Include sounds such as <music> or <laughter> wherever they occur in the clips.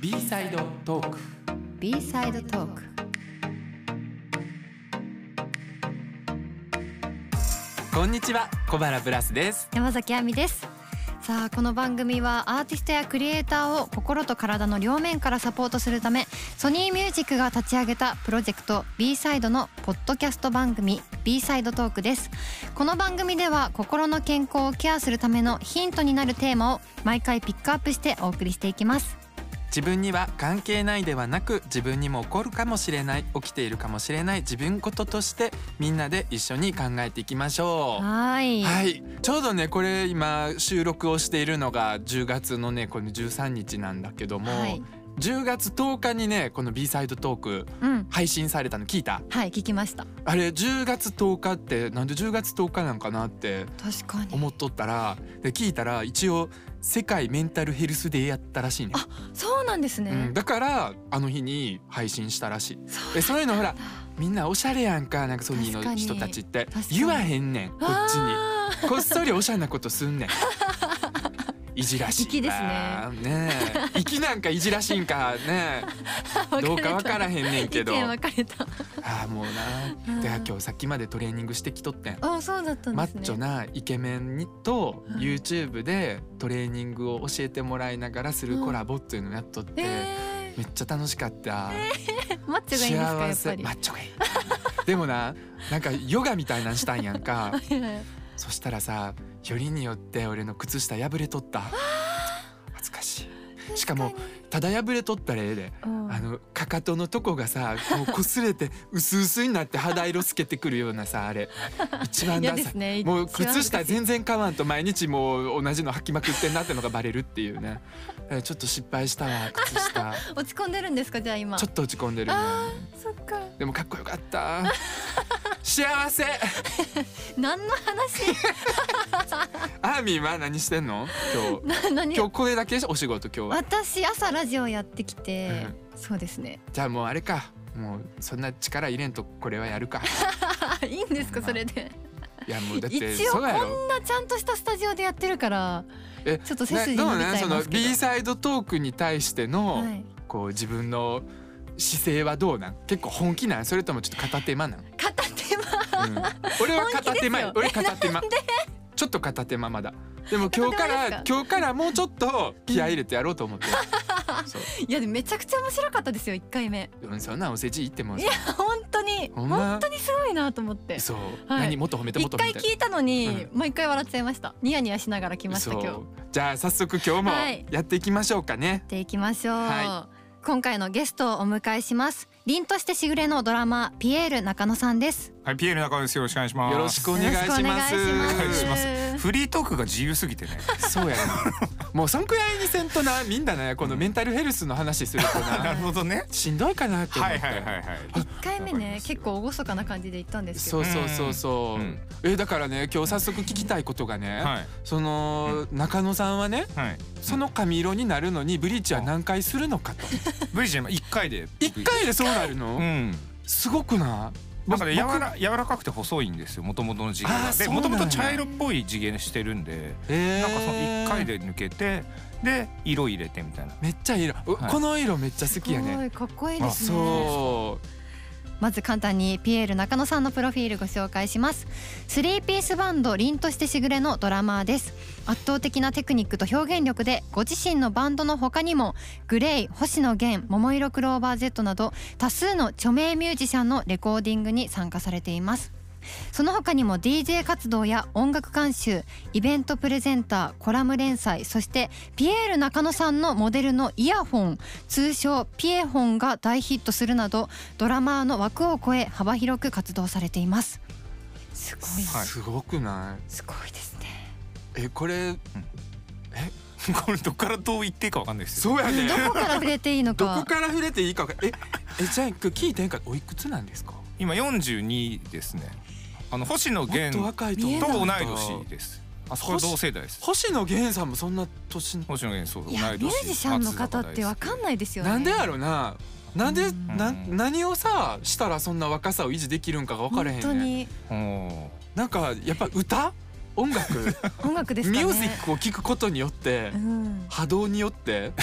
B サイドトーク。B サイドトーク。こんにちは小原ブラスです。山崎亜美です。さあこの番組はアーティストやクリエイターを心と体の両面からサポートするためソニーミュージックが立ち上げたプロジェクト B サイドのポッドキャスト番組 B サイドトークです。この番組では心の健康をケアするためのヒントになるテーマを毎回ピックアップしてお送りしていきます自分には関係ないではなく自分にも起こるかもしれない起きているかもしれない自分事としてみんなで一緒に考えていきましょう。はい。はい。ちょうどねこれ今収録をしているのが10月のねこの13日なんだけども、はい10月10日にねこの B サイドトークうん。配信されたの聞いた？はい聞きました。あれ10月10日ってなんで10月10日なんかなって確かに。思っとったらで聞いたら一応世界メンタルヘルスデーやったらしいね、そうなんですね、うん、だからあの日に配信したらしい。そうでそういうのほらみんなおしゃれやんかなんかソニーの確かに人たちって。確かに。言わへんねんこっちに。あこっそりおしゃれなことすんねん <laughs> いじらしい粋ですなねえ。粋なんかいじらしいんか。ねー <laughs> どうかわからへんねんけど。意見分かれた。ああもうな。で今日さっきまでトレーニングしてきとってん。あそうだったんね。マッチョなイケメンにとうん。YouTube でトレーニングを教えてもらいながらするコラボっていうのをやっとって、えめっちゃ楽しかった、ー、マッチョがいいんですかや幸っぱり。せ。マッチョがいい。でもななんかヨガみたいなんしたんやんかそしたらさよりによって俺の靴下破れとった。恥ずかしい。しかもただ破れとったらええでうん。あのかかとのとこがさこう擦れて <laughs> 薄々になって肌色透けてくるようなさあれ。一番嫌ダサい。ね。もう靴下全然買わんと毎日もう同じの履きまくってんなってのがバレるっていうね。えちょっと失敗したわ靴下。<laughs> 落ち込んでるんですかじゃあ今？ちょっと落ち込んでるね。そっか。でもかっこよかった。<laughs> 幸せ。何の話？アーミーは何してんの？今日。な何今日これだけ？お仕事今日は。私朝ラジオやってきて、そうですね。じゃあもうあれか。もうそんな力入れんとこれはやるか。あ <laughs> いいんですかそれで。いやもうだって一応こんなちゃんとしたスタジオでやってるからえちょっと背筋伸びちゃいますけど。B サイドトークに対しての、はい。こう自分の姿勢はどうなん？結構本気なん？それともちょっと片手間なん、片手間。うん、俺は片手間俺片手間。ちょっと片手間まだ。でも今日から今日からもうちょっと気合い入れてやろうと思っていやめちゃくちゃ面白かったですよ一回目。そんなお世辞言ってもいや本当に。本当にすごいなと思って。そう、はい。何もっと褒めてもっ一と回聞いたのに、う毎回笑っちゃいました。ニヤニヤしながら来ました今日。じゃあ早速今日もはい。やっていきましょうかね、やっていきましょう、は今回のゲストをお迎えします凛としてしぐれのドラマピエール中野さんですはい、ピエール中尾です。よろしくお願いします。よろしくお願いしますよろしくお願いします。フリートークが自由すぎてね。そうやなもうそんくらいにせんとなみんなねこのメンタルヘルスの話するとな <laughs> なるほどね。しんどいかなって思って、はいはいはいはい。一回目ね結構厳かな感じで言ったんですけどそうそうそうそう、うんえだからね今日早速聞きたいことがね、はいその中野さんはねはい。その髪色になるのにブリーチは何回するのかとブリッジ今一回で。一回でそうなるの、うん。すごくない？なんかね柔僕ら柔らかくて細いんですよ。元々の地毛が。でそうなんや元々茶色っぽい地毛してるんで、えーなんかその一回で抜けてで色入れてみたいな。めっちゃいい色、うはいこの色めっちゃ好きやねすごいかっこいいですねそうまず簡単にピエール中野さんのプロフィールご紹介します。スリーピースバンド凛としてしぐれのドラマーです。圧倒的なテクニックと表現力でご自身のバンドの他にもグレイ星野源桃色クローバー Z など多数の著名ミュージシャンのレコーディングに参加されています。その他にも DJ 活動や音楽監修イベントプレゼンターコラム連載そしてピエール中野さんのモデルのイヤホン通称ピエホンが大ヒットするなどドラマーの枠を超え幅広く活動されています。すごい、はい。すごくなすごいですね。いえこれ <laughs> これどっからどう言っていいかわかんないですよ。そうやね。<laughs> どこから触れていいのどかこから触れていいかええじゃあ聞いてんかおいくつなんですか？今42ですね。あの星野源若いと同い年です。あそこは同世代です。星野源さんもそんな年星野源そう同いい年。やミュージシャンの方ってわかんないですよね。なんでやろな。なんでうん。な何をさしたらそんな若さを維持できるんかが分からへん本当ねになんかやっぱ歌？音楽？音楽ですかね。ミュージックを聴くことによってうん。波動によって。も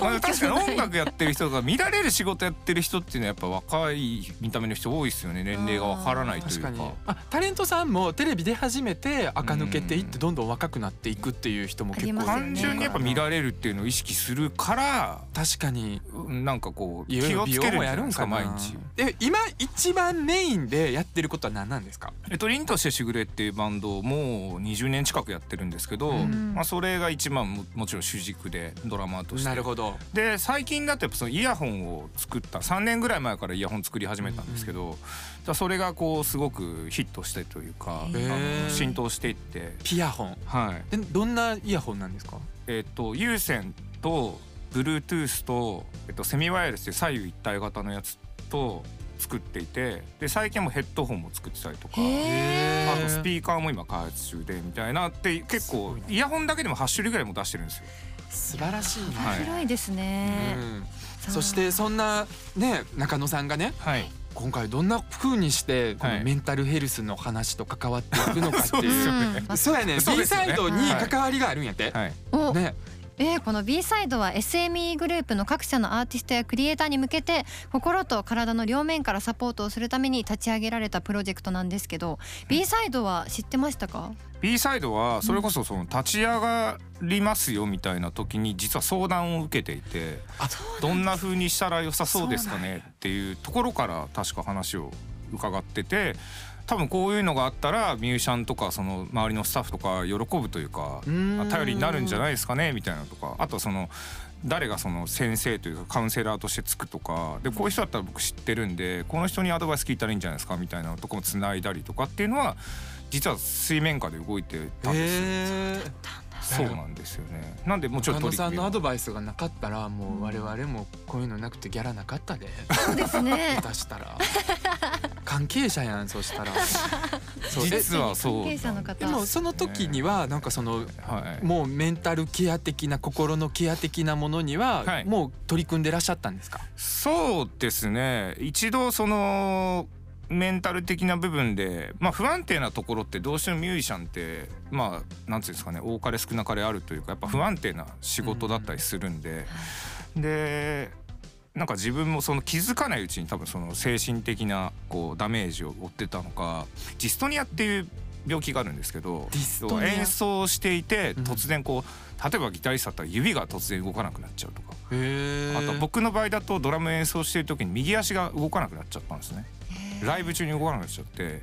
まあ、確かに音楽やってる人が見られる仕事やってる人っていうのはやっぱ若い見た目の人多いですよね。年齢がわからないというか。あタレントさんもテレビ出始めて垢抜けていってどんどん若くなっていくっていう人も結構ね。単純にやっぱ見られるっていうのを意識するから確かにうんなんかこう気をつける容もやるんかな毎日。え今一番メインでやってることは何なんですか？えっと、凛としてしぐれっていうバンドをもう20年近くやってるんですけど、うん。まあ、それが一番ももちろん主軸でドラマーとして。なるほど。で最近だとやっぱそのイヤホンを作った3年ぐらい前からイヤホン作り始めたんですけど、だからそれがこうすごくヒットしてというか、浸透していって、ピヤホン。はい。えどんなイヤホンなんですか？えっと有線と Bluetooth と、えっと、セミワイヤレスで左右一体型のやつと作っていてで最近はもうヘッドホンも作ってたりとか。へあとスピーカーも今開発中でみたいなって結構イヤホンだけでも8種類ぐらいも出してるんですよ。素晴らしいね、はい広いですね。うん。そしてそんなね中野さんがねはい。今回どんな風にしてこはい。のメンタルヘルスの話と関わっていくのかって <laughs> そうですいう。よね。うんそうやね。B サイドに関わりがあるんやって。はい。お、ね、えーこの B サイドは SME グループの各社のアーティストやクリエイターに向けて心と体の両面からサポートをするために立ち上げられたプロジェクトなんですけど B サイドは知ってましたか？B サイドはそれこそその立ち上がりますよみたいな時に実は相談を受けていてあどんな風にしたら良さそうですかねっていうところから確か話を伺ってて多分こういうのがあったらミュージシャンとかその周りのスタッフとか喜ぶというかうん。頼りになるんじゃないですかねみたいなのとかあとその誰がその先生というかカウンセラーとしてつくとかでこういう人だったら僕知ってるんでこの人にアドバイス聞いたらいいんじゃないですかみたいなのとかもつないだりとかっていうのは実は水面下で動いてたんですよ。へえ。そうなんですよね。なんでもちろん中野さんのアドババイスがなかったらもう我々もこういうのなくてギャラなかったで。そうですね。出したら。関係者やんそしたら。<laughs> そう。え実はそう関係者の方。でもその時にはなんかそのはい。もうメンタルケア的な心のケア的なものにははい。もう取り組んでらっしゃったんですか、そうですね。一度そのメンタル的な部分で、まあ、不安定なところってどうしてもミュージシャンってまあなんていうんですかね多かれ少なかれあるというかやっぱ不安定な仕事だったりするんで、でなんか自分もその気づかないうちに多分その精神的なこうダメージを負ってたのかジストニアっていう病気があるんですけど演奏していてうん突然こう例えばギタリストだったら指が突然動かなくなっちゃうとか。へあと僕の場合だとドラム演奏してる時に右足が動かなくなっちゃったんですねライブ中に動かなくなっちゃって。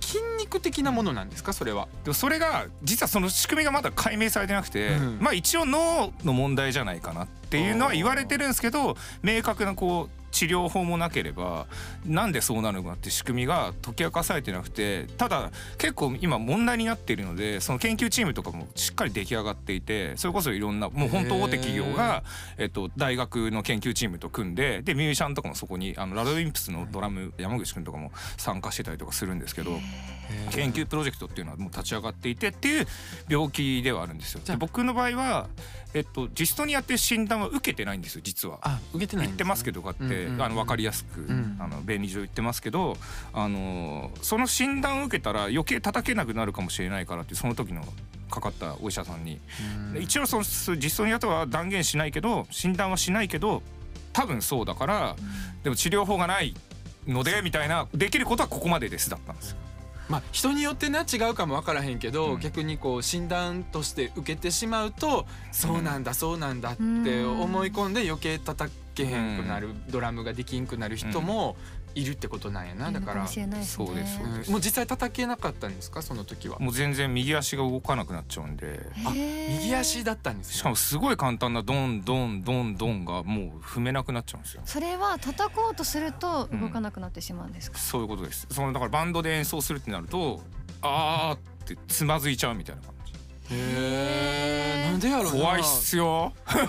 筋肉的なものなんですか？それは。でもそれが実はその仕組みがまだ解明されてなくて、うん。まあ一応脳の問題じゃないかなっていうのは言われてるんですけど明確なこう治療法もなければなんでそうなるのかって仕組みが解き明かされてなくてただ結構今問題になっているのでその研究チームとかもしっかり出来上がっていてそれこそいろんなもう本当大手企業が、えっと、大学の研究チームと組んででミュージシャンとかもそこにあのラドウィンプスのドラム山口くんとかも参加してたりとかするんですけど。研究プロジェクトっていうのはもう立ち上がっていてっていう病気ではあるんですよ。じゃあで僕の場合は、えっと、ジストニアって診断は受けてないんですよ実は。あ受けてないね。言ってますけどこうやって、うんうんうんあの分かりやすく、ん。あの便利上言ってますけど、あのその診断を受けたら余計叩けなくなるかもしれないからってその時のかかったお医者さんに、うん。で一応そのジストニアとは断言しないけど診断はしないけど多分そうだから、でも治療法がないのでみたいなできることはここまでですだったんですよ。まあ人によってな違うかも分からへんけど、うん。逆にこう診断として受けてしまうとそうなんだそうなんだって思い込んで余計叩けへんくなる、ドラムができんくなる人もいるってことなんやな、だからいるのかもしれないですね。そうですそううん。もう実際叩けなかったんですか？その時は。もう全然右足が動かなくなっちゃうんで。あ右足だったんですね。しかもすごい簡単なドンドンドンドンがもう踏めなくなっちゃうんですよ。それは叩こうとすると動かなくなってしまうんですか、そういうことです。そのだからバンドで演奏するってなるとあーってつまずいちゃうみたいな感へえなんでやろ怖いっすよ。怖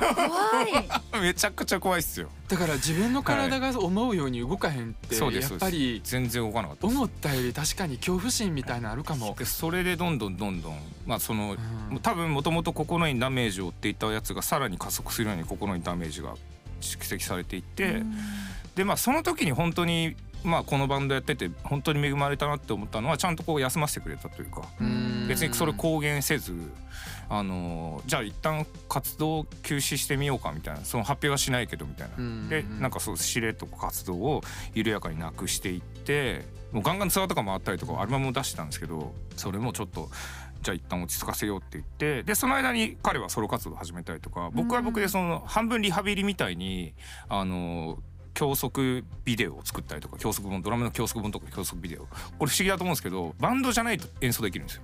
い。<laughs> めちゃくちゃ怖いっすよ。だから自分の体が思うように動かへんって、やっぱり全然動かなかった思ったより確かに恐怖心みたいなのあるかも、でそれでどんどんどんどんまあその、うん。多分もともと心にダメージを負っていたやつがさらに加速するように心にダメージが蓄積されていって、でまあその時に本当にまあこのバンドやってて本当に恵まれたなって思ったのはちゃんとこう休ませてくれたというか別にそれ公言せずあのじゃあ一旦活動休止してみようかみたいなその発表はしないけどみたいな。でなんかそうしれっと活動を緩やかになくしていってもうガンガンツアーとかもあったりとかアルバムも出してたんですけどそれもちょっとじゃあ一旦落ち着かせようって言ってでその間に彼はソロ活動を始めたりとか僕は僕でその半分リハビリみたいにあの教則ビデオを作ったりとか教則本ドラムの教則本とか教則ビデオこれ不思議だと思うんですけどバンドじゃないと演奏できるんですよ。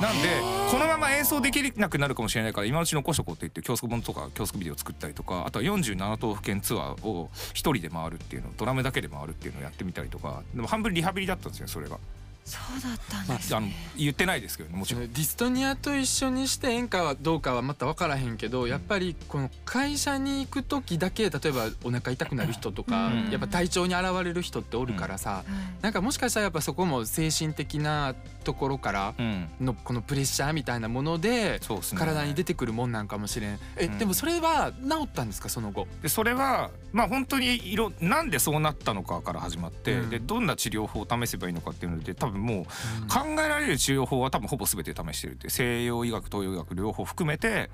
なんでこのまま演奏できなくなるかもしれないから今のうち残しとこうって言って教則本とか教則ビデオを作ったりとかあとは47都府県ツアーを1人で回るっていうのドラムだけで回るっていうのをやってみたりとかでも半分リハビリだったんですよそれが。そうだったんです、ね、あの言ってないですけど、ね、もちろん。ディストニアと一緒にして演歌はどうかはまた分からへんけど、やっぱりこの会社に行く時だけ例えばお腹痛くなる人とか、やっぱ体調に現れる人っておるからさ、なんかもしかしたらやっぱそこも精神的なところからのこのプレッシャーみたいなもので体に出てくるもんなんかもしれん。え、でもそれは治ったんですか？その後。でそれはまあ本当にいろなんでそうなったのかから始まって、でどんな治療法を試せばいいのかっていうので多分もう考えられる治療法は多分ほぼ全て試してるって西洋医学東洋医学両方含めて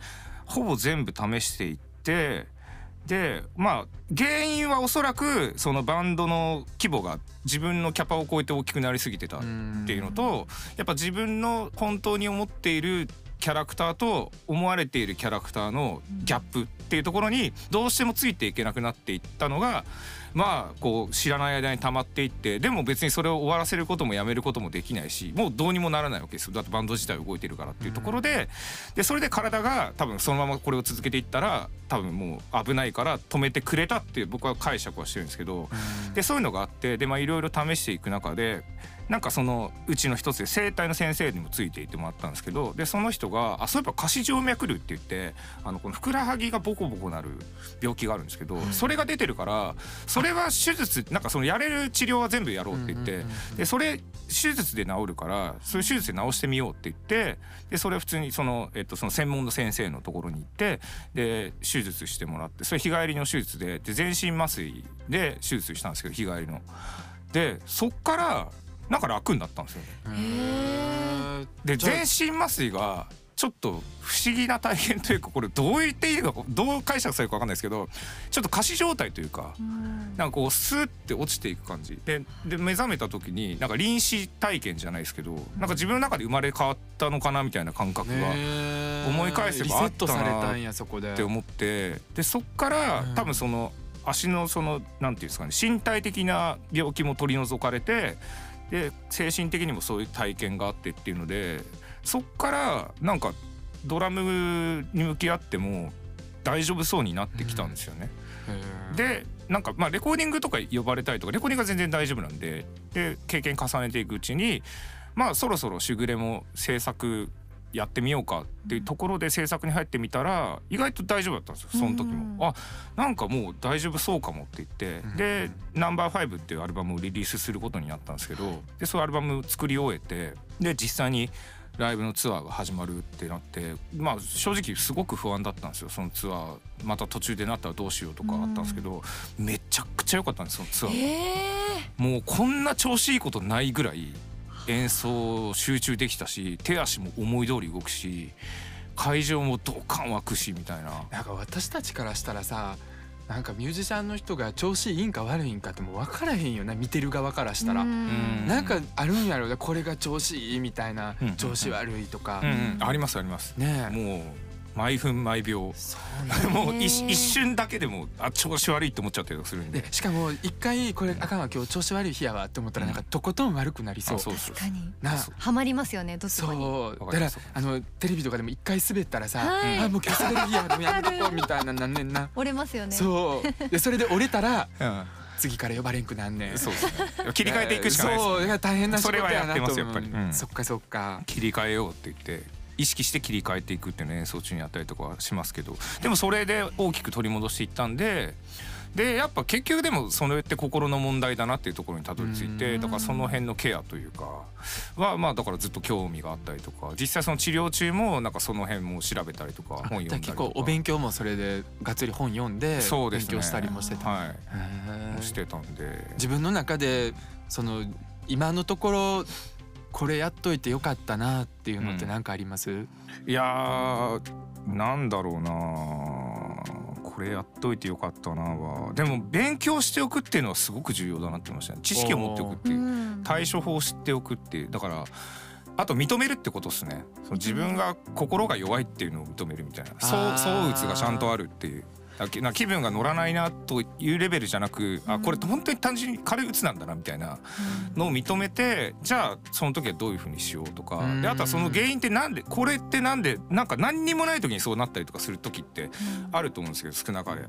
ほぼ全部試していってでまあ原因はおそらくそのバンドの規模が自分のキャパを超えて大きくなりすぎてたっていうのとやっぱ自分の本当に思っているキャラクターと思われているキャラクターのギャップっていうところにどうしてもついていけなくなっていったのがまあこう知らない間に溜まっていってでも別にそれを終わらせることもやめることもできないしもうどうにもならないわけですよ。だってバンド自体動いてるからっていうところででそれで体が多分そのままこれを続けていったら多分もう危ないから止めてくれたっていう僕は解釈はしてるんですけどでそういうのがあってでまあいろいろ試していく中でなんかそのうちの一つで整体の先生にもついていってもらったんですけどでその人があそういえば下肢静脈瘤って言ってあのこのふくらはぎがボコボコなる病気があるんですけどそれが出てるからそれは手術なんかそのやれる治療は全部やろうって言ってでそれ手術で治るからそういう手術で治してみようって言ってでそれ普通にその,、えっと、その専門の先生のところに行ってで手術してもらってそれ日帰りの手術でで全身麻酔で手術したんですけど日帰りの。でそっからなんか楽になったんですよね。で全身麻酔がちょっと不思議な体験というかこれどう言っていいのかどう解釈されるか分かんないですけどちょっと仮死状態というかなんかこうスーって落ちていく感じ。でで目覚めた時になんか臨死体験じゃないですけどなんか自分の中で生まれ変わったのかなみたいな感覚が思い返せばあったなって思って。でそっから多分その足のそのなんていうんですかね身体的な病気も取り除かれてで精神的にもそういう体験があってっていうのでそっからなんかドラムに向き合っても大丈夫そうになってきたんですよね。うん、でなんかまあレコーディングとか呼ばれたりとかレコーディングは全然大丈夫なんでで経験重ねていくうちにまあそろそろしぐれも制作やってみようかっていうところで制作に入ってみたら意外と大丈夫だったんですよその時も。うん、あなんかもう大丈夫そうかもって言ってで「ナンバーファイブっていうアルバムをリリースすることになったんですけどでそういうアルバム作り終えてで実際にライブのツアーが始まるってなってまあ正直すごく不安だったんですよそのツアーまた途中でなったらどうしようとかあったんですけど、うん、めちゃくちゃ良かったんですそのツアー、えー、もうこんな調子いいことないぐらい演奏集中できたし手足も思い通り動くし会場もドカン湧くしみたいな。なんか私たちからしたらさなんかミュージシャンの人が調子いいんか悪いんかってもう分からへんよな見てる側からしたら。なんかあるんやろうこれが調子いいみたいな調子悪いとか、ありますあります。ねもう毎分毎秒。もう一一瞬だけでもあ調子悪いって思っちゃったりするんで。しかも一回これあかんわ今日調子悪い日やわって思ったらなんかとことん悪くなりそう、確かに。なはまりますよねどつぼにそう。だからあのテレビとかでも一回滑ったらさ、あもう今日滑る日やもうやめとこう <laughs> みたいななんねんな。折れますよね。そう。でそれで折れたら、うん。次から呼ばれんくなんねん。そうですね。切り替えていくしかないです。そう、大変な仕事やなと思う。それはやってますやっぱり。そっかそっか。切り替えようって言って意識して切り替えていくっていうのを演奏中にやったりとかはしますけどでもそれで大きく取り戻していったんででやっぱ結局でもそれって心の問題だなっていうところにたどり着いてだからその辺のケアというかはまあだからずっと興味があったりとか実際その治療中もなんかその辺も調べたりとか本読んだり結構お勉強もそれでがっつり本読んでそうですね。勉強したりもしてた、はい。してたんで。自分の中でその今のところこれやっといてよかったなっていうのって何かあります、いやーなんだろうなこれやっといてよかったなは。でも勉強しておくっていうのはすごく重要だなって思いましたね。知識を持っておくっていう。うん。対処法を知っておくっていう。だからあと認めるってことですね。その自分が心が弱いっていうのを認めるみたいな。そうあー。そううつがちゃんとあるっていう気分が乗らないなというレベルじゃなくあこれ本当に単純に軽いうつなんだなみたいなのを認めてじゃあその時はどういうふうにしようとか。うん。であとはその原因ってなんでこれってなんでなんか何にもない時にそうなったりとかする時ってあると思うんですけど少なかれ。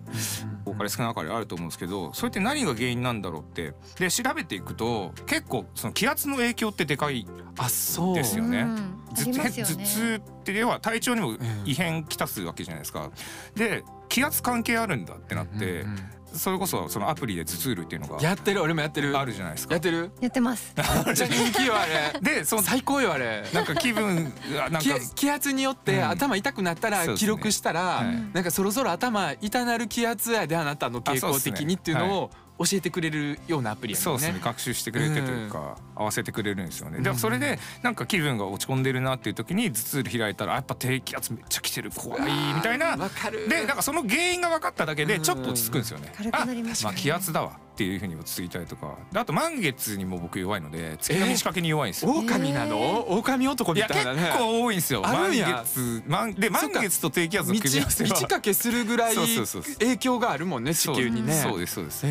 多かれ少なかれあると思うんですけどそれって何が原因なんだろうって。で調べていくと結構その気圧の影響ってでかいあそう。ですよね。頭痛って要は体調にも異変きたすわけじゃないですか。で気圧関係あるんだってなってうんうんそれこそそのアプリで頭痛るっていうのがやってる？俺もやってる。あるじゃないですか。やっ。てる？やってます。めっちゃ <laughs> 人気よあれ。でその最高よあれ。なんか気分がなんか気気圧によってうん。頭痛くなったら記録したら、はい。なんかそろそろ頭痛なる気圧やであなたの傾向的にっていうのを教えてくれるようなアプリやね。そうですね。学習してくれてというか、合わせてくれるんですよね。でそれでなんか気分が落ち込んでるなっていう時に頭痛で開いたらあやっぱ低気圧めっちゃ来てる怖いみたいな。わかる。でなんかその原因が分かっただけでちょっと落ち着くんですよね。軽くなりますあまあ気圧だわっていうふうに落ち着いたりとか。であと満月にも僕弱いので月の満ち欠けに弱いんですよ。狼なの？狼男みたいなね。構多いんですよ。ある満月満で満月と低気圧の道組み合わせは。道かけするぐらい影響があるもんね地球にね。そうですそうです。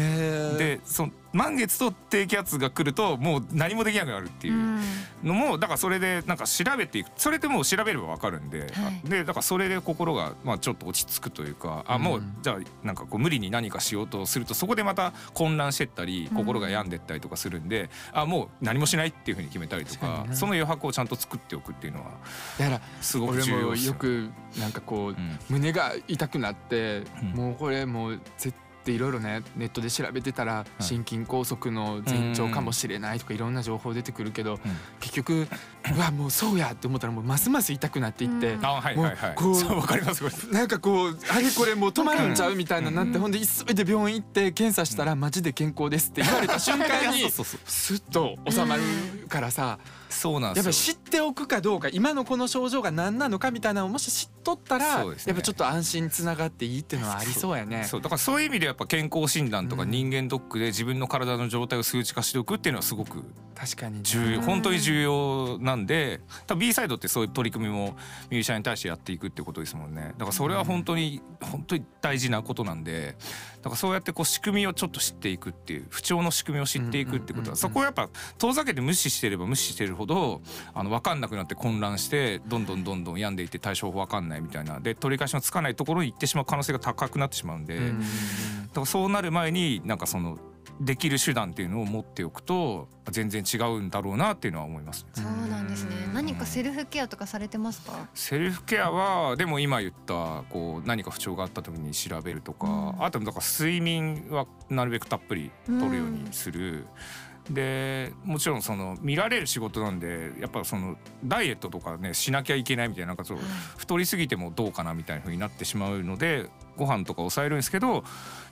でその満月と低気圧が来るともう何もできなくなるっていううん。のもだからそれでなんか調べていくそれでもう調べればわかるんで、はい。でだからそれで心がまあちょっと落ち着くというかあもううんじゃあなんかこう無理に何かしようとするとそこでまた混乱してったり心が病んでったりとかするんで、あもう何もしないっていうふうに決めたりとか確かにな。その余白をちゃんと作っておくっていうのはだからすごく重要ですよくなんかこううん。胸が痛くなって、うん。もうこれもう絶対いろいろねネットで調べてたら心筋梗塞の前兆かもしれないとかいろんな情報出てくるけど、結局うわもうそうやって思ったらもうますます痛くなっていって、うん。あはいはいはい。もうわかりますこれなんかこうあれこれもう止まるんちゃうみたいななって、うんほんで急いで病院行って検査したらマジで健康ですって言われた瞬間に <laughs> そうそうそう。スッと収まるからさ、そうなんですよ。やっぱり知っておくかどうか今のこの症状が何なのかみたいなのをもし知っとったら、ね。やっぱちょっと安心につながっていいっていうのはありそうやね。そう。だからそういう意味でやっぱ健康診断とかうん人間ドックで自分の体の状態を数値化しておくっていうのはすごく確かにね。重要うん本当に重要なんで。多分 B サイドってそういう取り組みもミュージシャンに対してやっていくってことですもんね。だからそれは本当に本当に大事なことなんでだからそうやってこう仕組みをちょっと知っていくっていう不調の仕組みを知っていくってことはそこをやっぱ遠ざけて無視してれば無視してるほどあの分かんなくなって混乱してどんどんどんどん病んでいって対処法分かんないみたいなで取り返しのつかないところに行ってしまう可能性が高くなってしまうんで。うんだからそうなる前になんかそのできる手段っていうのを持っておくと全然違うんだろうなっていうのは思います。そうなんですね。何かセルフケアとかされてますか？セルフケアはでも今言ったこう何か不調があった時に調べるとか、うん。あとだから睡眠はなるべくたっぷりとるようにする。でもちろんその見られる仕事なんでやっぱそのダイエットとかねしなきゃいけないみたいななんかそう太りすぎてもどうかなみたいな風になってしまうのでご飯とか抑えるんですけど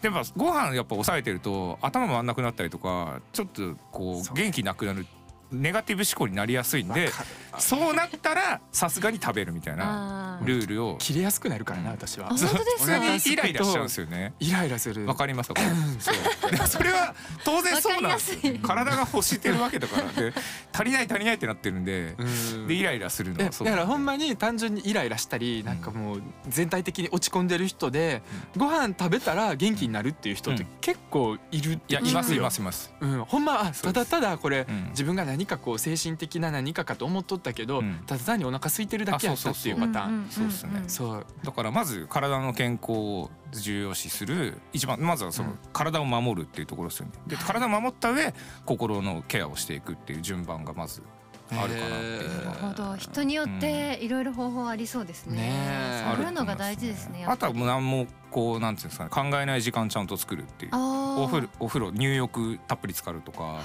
でもやっぱご飯やっぱ抑えてると頭回んなくなったりとかちょっとこう元気なくなるネガティブ思考になりやすいんでそうなったらさすがに食べるみたいなルールを。切れやすくなるからな私は。あ。本当ですにイライラしちゃうんですよね。イライラする。わかりますかこれ <laughs> それは当然そうなんです体が欲してるわけだからで足りない足りないってなってるんでうん。でイライラするのえはそう。だからほんまに単純にイライラしたりなんかもう全体的に落ち込んでる人でご飯食べたら元気になるっていう人ってうん。結構いるいやいますいますいます。うん、ほんまただただこれうん。自分が何かこう精神的な何かかと思っとったけど、うん。ただ単にお腹空いてるだけやったっていうパターン。そうっすね。そう。だからまず体の健康を重要視する。一番まずはそのうん。体を守るっていうところですよね。で体を守った上心のケアをしていくっていう順番がまずあるかなっていうのはなるほど。人によっていろいろ方法ありそうですね。ねえ。そういうのが大事ですねあとはもう何もこうなんていうんですかね考えない時間ちゃんと作るっていう。お風呂お風呂入浴たっぷり浸かるとか、はいはい。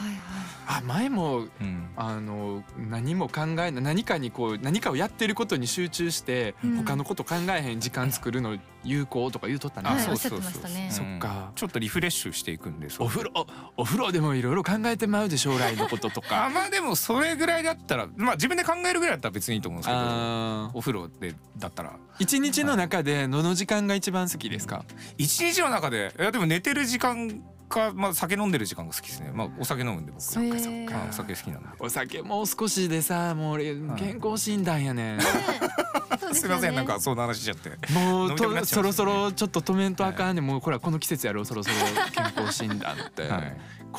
あ前もうん。あの何も考えない何かにこう何かをやってることに集中して、うん。他のこと考えへん時間作るの有効とか言うとったな、はいそうおっしゃってましたねそっかちょっとリフレッシュしていくんでそうお風呂お風呂でもいろいろ考えてまうで将来のこととあかまあでもそれぐらいだったらまあ自分で考えるぐらいだったら別にいいと思うんですけどお風呂でだったら一日の中でどの時間が一番好きですか、一日の中でいやでも寝てる時間かまあ酒飲んでる時間が好きですね。まあお酒飲むんで僕。そっかそっへーか。はいお酒好きなんで。お酒もう少しでさもう俺健康診断やねん、すすいませんなんかそんな話しちゃって。もうとそろそろちょっと止めんとあかんねん。もうこれはこの季節やろそろそろ健康診断って、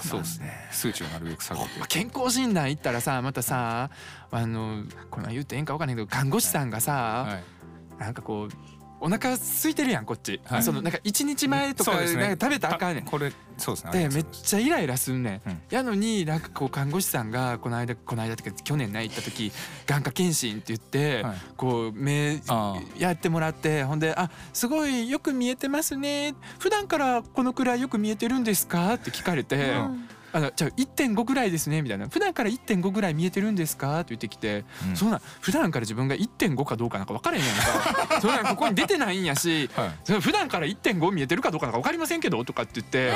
そうですね。数値をなるべく下げて。まあ健康診断行ったらさまたさあのこんなん言ってええんか分かんないけど看護師さんがさ、はい。なんかこうお腹空いてるやんこっち、はい。そのなんか一日前とかなんか食べたらあかんねん。これそうですね。でめっちゃイライラすんねん、うん。やのになんかこう看護師さんがこの間この間ってか去年ね行った時眼科検診って言って、はい。こう目あ。やってもらってほんで「あすごいよく見えてますね。普段からこのくらいよく見えてるんですか?」って聞かれて「うんあのじゃあ1.5ぐらいですね」みたいな「普段から1.5ぐらい見えてるんですか?」って言ってきて、うん。そんなん普段から自分が1.5かどうかなんか分からへんやんか。<laughs> そんなんここに出てないんやしはい。普段から1.5見えてるかどうかなんか分かりませんけどとかって言って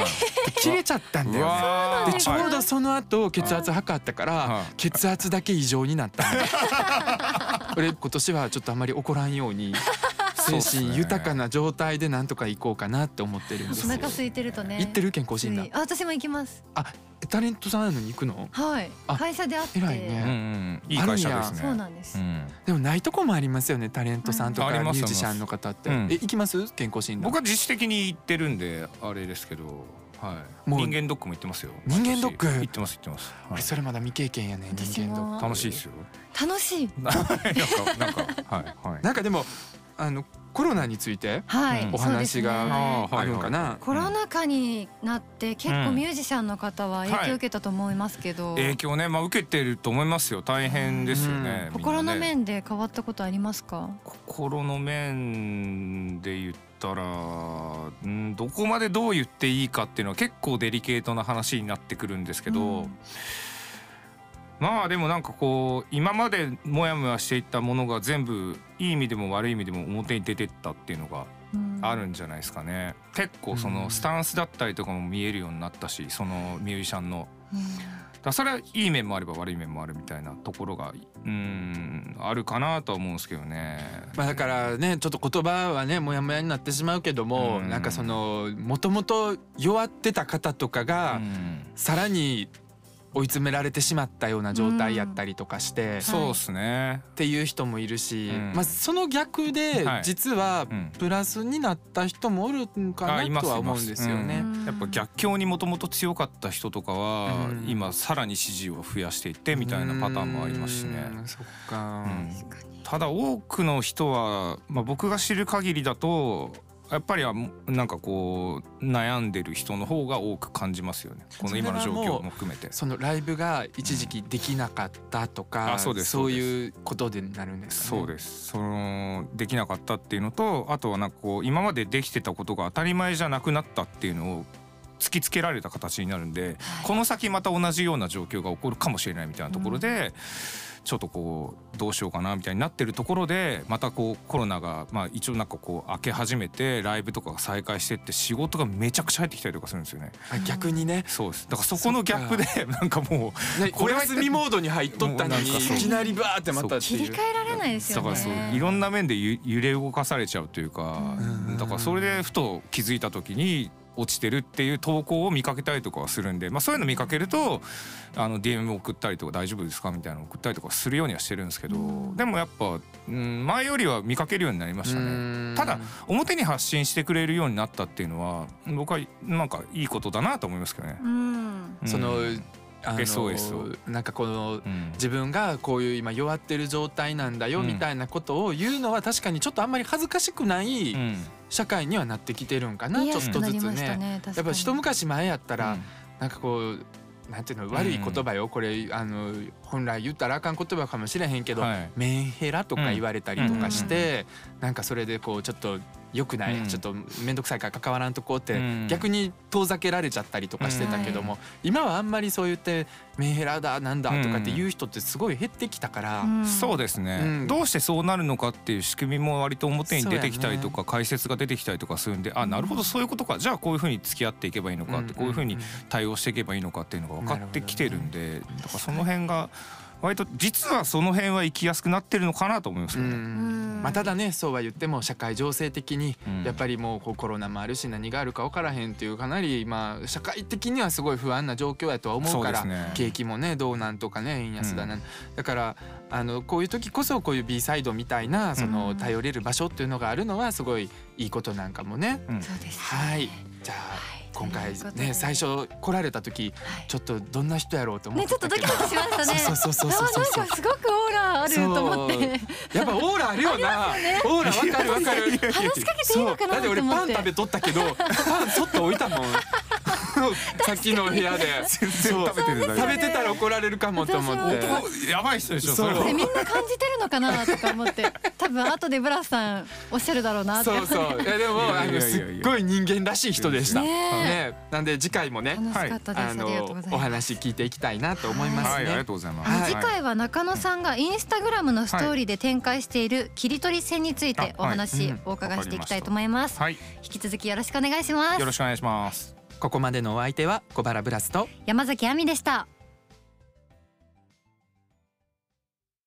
切れちゃったんだよ。ね。でちょうどその後血圧測ったからはい。血圧だけ異常になったの <laughs> 俺今年はちょっとあんまり怒らんように精神豊かな状態でなんとか行こうかなって思ってるんですよ。お腹空いてるとね。行ってる？健康診断。あ私も行きますタレントさんなのに行くの？はい。あ会社で会って。偉いね。うんうんいい会社ですね。そうなんです。うん。でもないとこもありますよねタレントさんとかミうん。ありますュージシャンの方って、うん。え行きます？健康診断。僕は自主的に行ってるんであれですけど、はい、もう。人間ドックも行ってますよ。人間ドック？私。行ってます行ってます、はい。俺それまだ未経験やね人間ドック。楽しいですよ。楽しい。<laughs> なんかなんかはいはい。なんかでもあのコロナについてお話があるんかな、コロナ禍になって結構うんミュージシャンの方は影響を受けたと思いますけど、影響ねまあ受けてると思いますよ。大変ですよね、心の面で変わったことありますか？心の面で言ったら、うん、どこまでどう言っていいかっていうのは結構デリケートな話になってくるんですけど、うんまあでもなんかこう今までモヤモヤしていったものが全部いい意味でも悪い意味でも表に出てったっていうのがうん。あるんじゃないですかね。結構そのスタンスだったりとかも見えるようになったしそのミュージシャンの。うん。だそれはいい面もあれば悪い面もあるみたいなところがうんあるかなとは思うんですけどね。まあだからねちょっと言葉はねモヤモヤになってしまうけども、うん。なんかそのもともと弱ってた方とかが、うん。さらに追い詰められてしまったような状態やったりとかして、っそうですね。ていう人もいるし、うん。まあその逆ではい。実はうん。プラスになった人もおるんかなとは思うんですよね。うん。やっぱ逆境にもともと強かった人とかは、うん。今さらに支持を増やしていってみたいなパターンもありますしね。うんそっか、ただ多くの人は、まあ、僕が知る限りだとやっぱりはなんかこう悩んでる人の方が多く感じますよね。この今の状況も含めて。そのライブが一時期できなかったとか、あそうですそういうことでなるんですかね。そうです。そのできなかったっていうのとあとはなんかこう今までできてたことが当たり前じゃなくなったっていうのを突きつけられた形になるんで、この先また同じような状況が起こるかもしれないみたいなところで、ちょっとこうどうしようかなみたいになってるところでまたこうコロナがまあ一応なんかこう明け始めてライブとかが再開してって仕事がめちゃくちゃ入ってきたりとかするんですよね。あ逆にね。そうです。だからそこのギャップでなんかもうね、これ休みモードに入っとったのにいきなりバーってまたっていう。切り替えられないですよね。だからそういろんな面でゆ揺れ動かされちゃうというかうん。だからそれでふと気づいた時に落ちてるっていう投稿を見かけたりとかはするんで、まあ、そういうの見かけるとあの DM 送ったりとか大丈夫ですかみたいなの送ったりとかするようにはしてるんですけど、うん。でもやっぱ、うん、前よりは見かけるようになりましたね。ただ表に発信してくれるようになったっていうのは僕はなんかいいことだなと思いますけどね。うん。うん。そのあの SOS を。なんかこのうん。自分がこういう今弱ってる状態なんだようん。みたいなことを言うのは確かにちょっとあんまり恥ずかしくないうん社会にはなってきてるんかな、ちょっとずつね。ね。やっぱ一昔前やったら、うんなんかこうなんていうの悪い言葉よ、これあの本来言ったらあかん言葉かもしれへんけど、はい。メンヘラとか言われたりとかして、なんかそれでこうちょっと良くない、うん。ちょっと面倒くさいから関わらんとこうって、うん。逆に遠ざけられちゃったりとかしてたけども、今はあんまりそう言ってメンヘラだなんだとかって言う人ってすごい減ってきたから、うん。そうですね、うん。どうしてそうなるのかっていう仕組みも割と表に出てきたりとか、解説が出てきたりとかするんであなるほどそういうことか。じゃあこういうふうに付き合っていけばいいのかって、こういうふうに対応していけばいいのかっていうのが分かってきてるんで、だからその辺が割と実はその辺は生きやすくなってるのかなと思いますうよね。ん。まあ、ただねそうは言っても社会情勢的にうん。やっぱりもうこうコロナもあるし何があるか分からへんっていうかなりまあ社会的にはすごい不安な状況やとは思うから景気もねどうなんとかね円安だなんだからあのこういう時こそこういう B サイドみたいなその頼れる場所っていうのがあるのはすごいいいことなんかもね。うん。そうですはい。じゃあはい今回ね最初来られた時はい。ちょっとどんな人やろうと思っねちょっとてたけどドキドキしましたね。そうそうそうそうそう。あなんかすごくオーラあると思って。やっぱオーラあるよな。オーラわかるわかる。話しかけていいのかなだって俺パン食べとったけど、パンそっと置いたもん。さっきの部屋で。全然食べてるだけ。食べてたら怒られるかもと思って。おやばい人でしょそれえみんな感じてるのかなとか思って。多分後でブラスさんおっしゃるだろうなって。そうそう。いやでもあのいやいやいや。いやすっごい人間らしい人でした。ね。なんで次回もね、楽しかったです、あありがとうごのざいます。お話聞いていきたいなと思いますはい。ありがね。とうございます。あのはい。次回は中野さんがインスタグラムのストーリーで展開している切り取り線についてお話うん。お伺いしていきたいと思います、はい、引き続きよろしくお願いします。よろしくお願いします。ここまでのお相手は小原ブラスと。山崎亜美でした